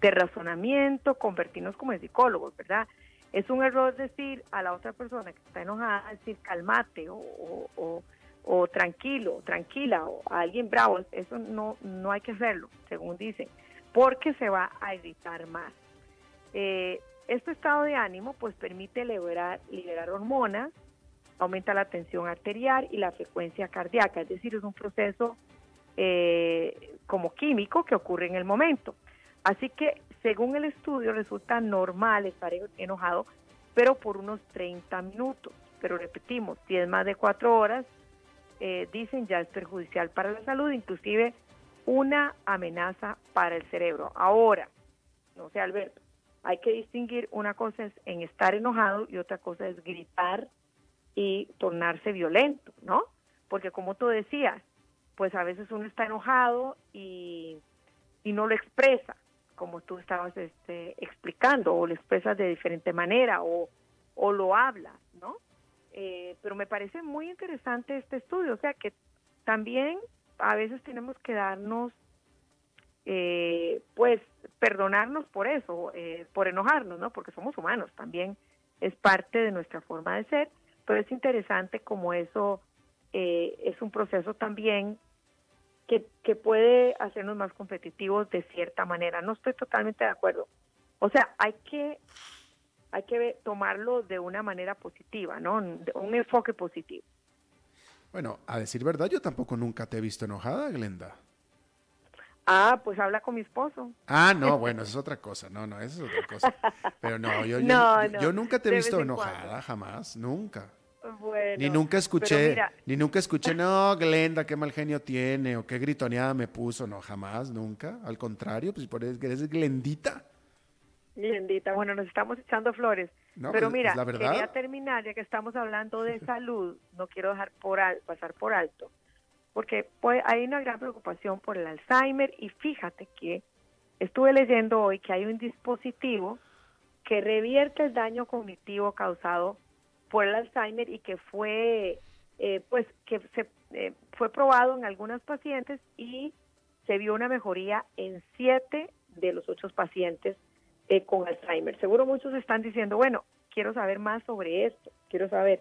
de razonamiento, convertirnos como en psicólogos, ¿verdad? Es un error decir a la otra persona que está enojada, decir calmate o, o, o- o tranquilo, tranquila, o a alguien bravo. Eso no, no hay que hacerlo, según dicen, porque se va a irritar más. Eh, este estado de ánimo pues permite liberar, liberar hormonas, aumenta la tensión arterial y la frecuencia cardíaca, es decir, es un proceso eh, como químico que ocurre en el momento. Así que, según el estudio, resulta normal estar en- enojado, pero por unos 30 minutos. Pero repetimos, si es más de cuatro horas, eh, dicen ya es perjudicial para la salud, inclusive una amenaza para el cerebro. Ahora, no sé, Alberto, hay que distinguir una cosa es en estar enojado y otra cosa es gritar y tornarse violento, ¿no? Porque como tú decías, pues a veces uno está enojado y, y no lo expresa, como tú estabas este, explicando, o lo expresas de diferente manera, o, o lo hablas, ¿no? Eh, pero me parece muy interesante este estudio, o sea que también a veces tenemos que darnos, eh, pues, perdonarnos por eso, eh, por enojarnos, ¿no? Porque somos humanos, también es parte de nuestra forma de ser, pero es interesante como eso eh, es un proceso también que, que puede hacernos más competitivos de cierta manera. No estoy totalmente de acuerdo. O sea, hay que hay que tomarlo de una manera positiva, ¿no? Un enfoque positivo. Bueno, a decir verdad, yo tampoco nunca te he visto enojada, Glenda. Ah, pues habla con mi esposo. Ah, no, [LAUGHS] bueno, eso es otra cosa. No, no, eso es otra cosa. Pero no, yo, yo- [LAUGHS] No, yo- no, yo nunca te he visto enojada, cuando. jamás, nunca. Bueno, Ni nunca escuché, mira, ni nunca escuché, no, Glenda, qué mal genio tiene, o qué gritoneada me puso, no, jamás, nunca. Al contrario, pues por eso eres Glendita. Lindita, bueno, nos estamos echando flores. No, Pero pues, mira, es la verdad. quería terminar, ya que estamos hablando de [LAUGHS] salud, no quiero dejar por al- pasar por alto, porque pues, hay una gran preocupación por el Alzheimer y fíjate que estuve leyendo hoy que hay un dispositivo que revierte el daño cognitivo causado por el Alzheimer y que fue, eh, pues, que se, eh, fue probado en algunas pacientes y se vio una mejoría en siete de los ocho pacientes eh, con Alzheimer. Seguro muchos están diciendo, bueno, quiero saber más sobre esto, quiero saber.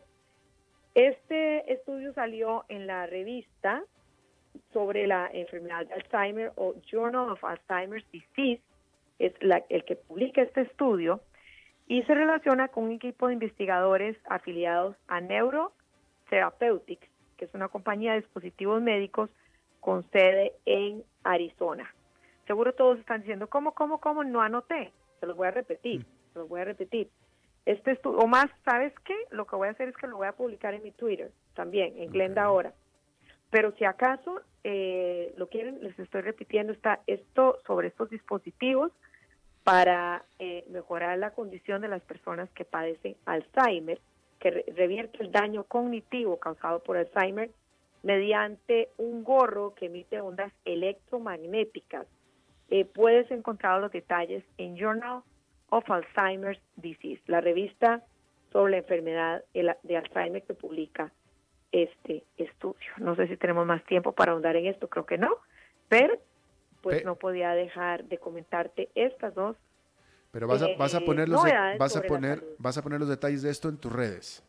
Este estudio salió en la revista sobre la enfermedad de Alzheimer o Journal of Alzheimer's Disease es la, el que publica este estudio y se relaciona con un equipo de investigadores afiliados a Neurotherapeutics, que es una compañía de dispositivos médicos con sede en Arizona. Seguro todos están diciendo, ¿cómo, cómo, cómo? No anoté. Se los voy a repetir, mm. se los voy a repetir. Este estudio, o más, ¿sabes qué? Lo que voy a hacer es que lo voy a publicar en mi Twitter también, en Glenda ahora. Pero si acaso eh, lo quieren, les estoy repitiendo, está esto sobre estos dispositivos para eh, mejorar la condición de las personas que padecen Alzheimer, que revierte el daño cognitivo causado por Alzheimer mediante un gorro que emite ondas electromagnéticas. Eh, puedes encontrar los detalles en Journal of Alzheimer's Disease, la revista sobre la enfermedad de Alzheimer que publica este estudio. No sé si tenemos más tiempo para ahondar en esto, creo que no, pero pues no podía dejar de comentarte estas dos. Pero vas a, vas a poner los vas a poner vas a poner los detalles de esto en tus redes.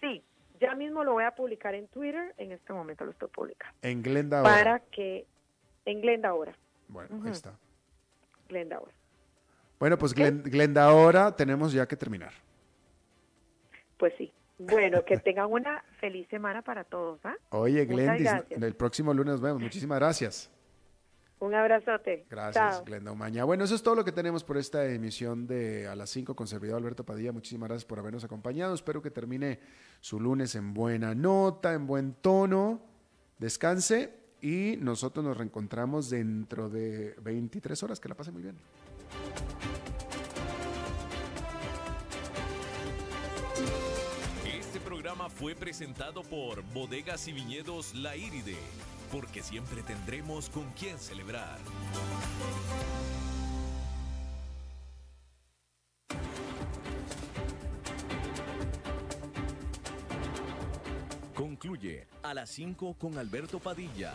Sí, ya mismo lo voy a publicar en Twitter, en este momento lo estoy publicando. En Glenda ahora. Para que en Glenda ahora. Bueno, ahí está. Glenda ahora. Bueno, pues Glenda ahora tenemos ya que terminar. Pues sí. Bueno, que tengan una feliz semana para todos. ¿ah? Oye, Glendis, el próximo lunes nos vemos. Muchísimas gracias. Un abrazote. Gracias, Glenda Umaña. Bueno, eso es todo lo que tenemos por esta emisión de A las 5 con servidor Alberto Padilla. Muchísimas gracias por habernos acompañado. Espero que termine su lunes en buena nota, en buen tono. Descanse y nosotros nos reencontramos dentro de 23 horas. Que la pase muy bien. fue presentado por Bodegas y Viñedos La Iride, porque siempre tendremos con quién celebrar. Concluye a las 5 con Alberto Padilla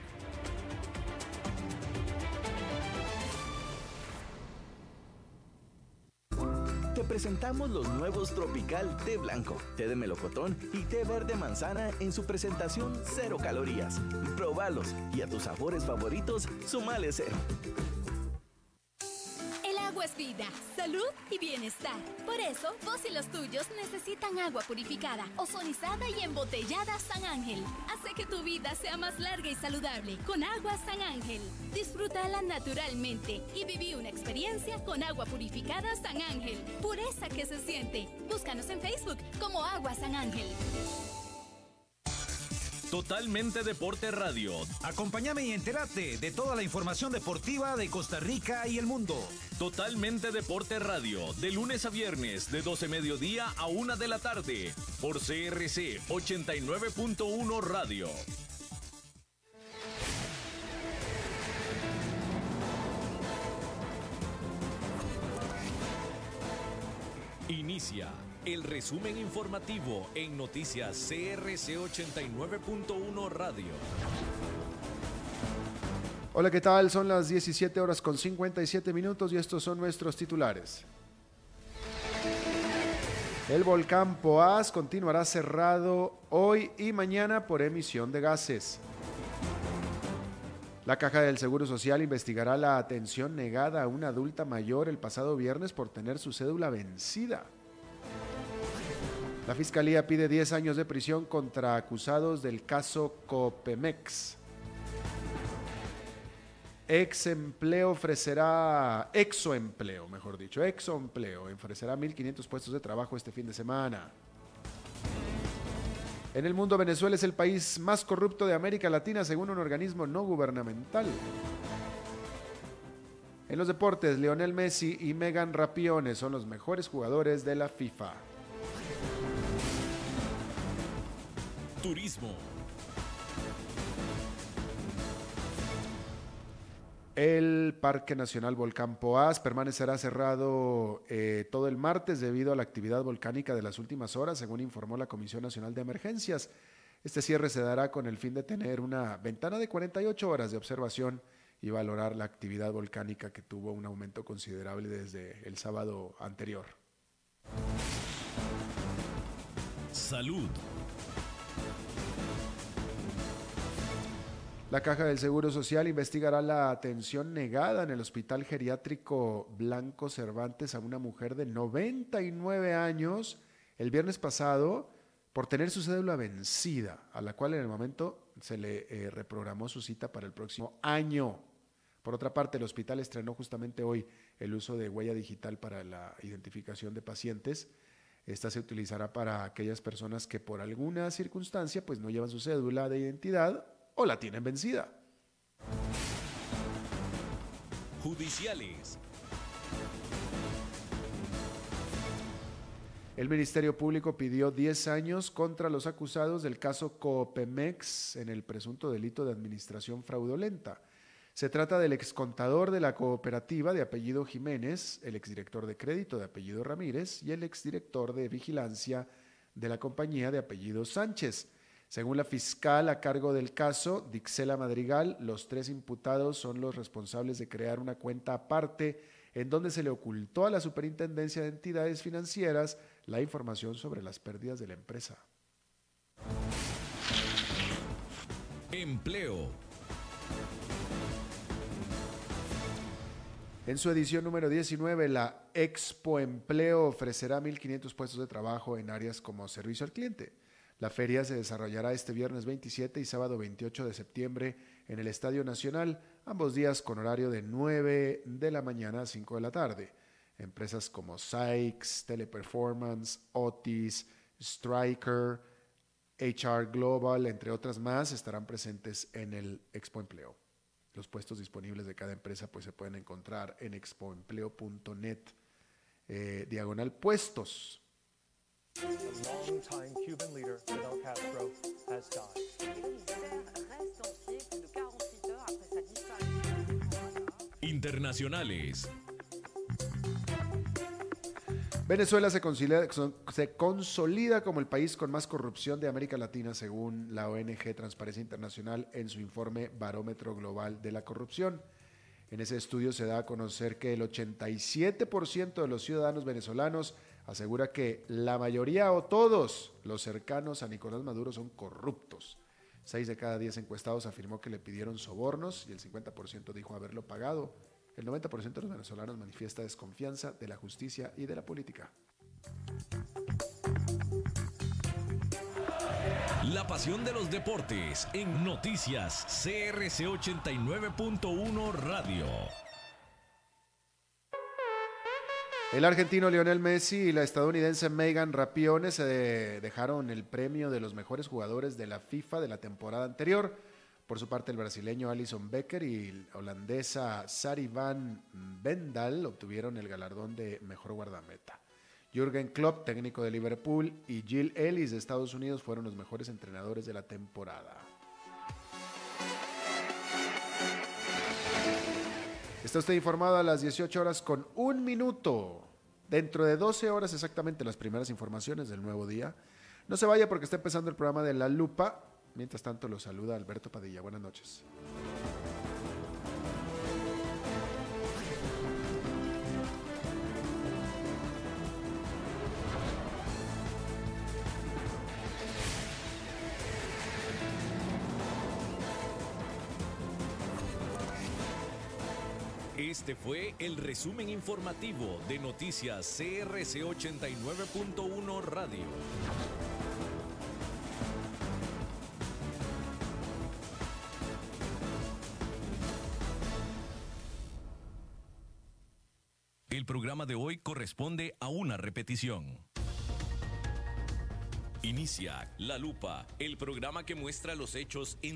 Presentamos los nuevos Tropical Té Blanco, Té de Melocotón y Té Verde Manzana en su presentación cero calorías. Probalos y a tus sabores favoritos, sumale cero es vida, salud y bienestar. Por eso, vos y los tuyos necesitan agua purificada, ozonizada y embotellada San Ángel. Hace que tu vida sea más larga y saludable con agua San Ángel. Disfrútala naturalmente y viví una experiencia con agua purificada San Ángel. Pureza que se siente. Búscanos en Facebook como Agua San Ángel. Totalmente Deporte Radio. Acompáñame y entérate de toda la información deportiva de Costa Rica y el mundo. Totalmente Deporte Radio, de lunes a viernes, de 12 mediodía a 1 de la tarde, por CRC 89.1 Radio. Inicia el resumen informativo en noticias CRC 89.1 Radio. Hola, ¿qué tal? Son las 17 horas con 57 minutos y estos son nuestros titulares. El volcán Poás continuará cerrado hoy y mañana por emisión de gases. La Caja del Seguro Social investigará la atención negada a una adulta mayor el pasado viernes por tener su cédula vencida. La Fiscalía pide 10 años de prisión contra acusados del caso Copemex. Exempleo ofrecerá, exoempleo, mejor dicho, exoempleo, ofrecerá 1.500 puestos de trabajo este fin de semana. En el mundo, Venezuela es el país más corrupto de América Latina según un organismo no gubernamental. En los deportes, Lionel Messi y Megan Rapione son los mejores jugadores de la FIFA. Turismo. El Parque Nacional Volcán Poás permanecerá cerrado eh, todo el martes debido a la actividad volcánica de las últimas horas, según informó la Comisión Nacional de Emergencias. Este cierre se dará con el fin de tener una ventana de 48 horas de observación y valorar la actividad volcánica que tuvo un aumento considerable desde el sábado anterior. Salud. La Caja del Seguro Social investigará la atención negada en el Hospital Geriátrico Blanco Cervantes a una mujer de 99 años el viernes pasado por tener su cédula vencida, a la cual en el momento se le eh, reprogramó su cita para el próximo año. Por otra parte, el hospital estrenó justamente hoy el uso de huella digital para la identificación de pacientes. Esta se utilizará para aquellas personas que por alguna circunstancia pues no llevan su cédula de identidad o la tienen vencida. Judiciales. El Ministerio Público pidió 10 años contra los acusados del caso Coopemex en el presunto delito de administración fraudulenta. Se trata del excontador de la cooperativa de apellido Jiménez, el exdirector de crédito de apellido Ramírez y el exdirector de vigilancia de la compañía de apellido Sánchez. Según la fiscal a cargo del caso, Dixela Madrigal, los tres imputados son los responsables de crear una cuenta aparte en donde se le ocultó a la Superintendencia de Entidades Financieras la información sobre las pérdidas de la empresa. Empleo. En su edición número 19, la Expo Empleo ofrecerá 1.500 puestos de trabajo en áreas como servicio al cliente. La feria se desarrollará este viernes 27 y sábado 28 de septiembre en el Estadio Nacional, ambos días con horario de 9 de la mañana a 5 de la tarde. Empresas como Sykes, Teleperformance, Otis, Striker, HR Global, entre otras más, estarán presentes en el Expo Empleo. Los puestos disponibles de cada empresa pues, se pueden encontrar en expoempleo.net, eh, diagonal puestos. Internacionales. Venezuela se se consolida, como el país con más corrupción de América Latina, según la ONG Transparencia Internacional en su informe Barómetro Global de la Corrupción. En ese estudio se da a conocer que el 87% de los ciudadanos venezolanos asegura que la mayoría o todos los cercanos a Nicolás Maduro son corruptos. Seis de cada diez encuestados afirmó que le pidieron sobornos y el 50% dijo haberlo pagado. El 90% de los venezolanos manifiesta desconfianza de la justicia y de la política. La pasión de los deportes en noticias CRC 89.1 Radio. El argentino Lionel Messi y la estadounidense Megan Rapione se dejaron el premio de los mejores jugadores de la FIFA de la temporada anterior. Por su parte, el brasileño Alison Becker y la holandesa Sari van Bendal obtuvieron el galardón de mejor guardameta. Jürgen Klopp, técnico de Liverpool, y Jill Ellis de Estados Unidos fueron los mejores entrenadores de la temporada. Está usted informado a las 18 horas con un minuto. Dentro de 12 horas exactamente las primeras informaciones del nuevo día. No se vaya porque está empezando el programa de La Lupa. Mientras tanto, lo saluda Alberto Padilla. Buenas noches. Este fue el resumen informativo de Noticias CRC 89.1 Radio. El programa de hoy corresponde a una repetición. Inicia La Lupa, el programa que muestra los hechos en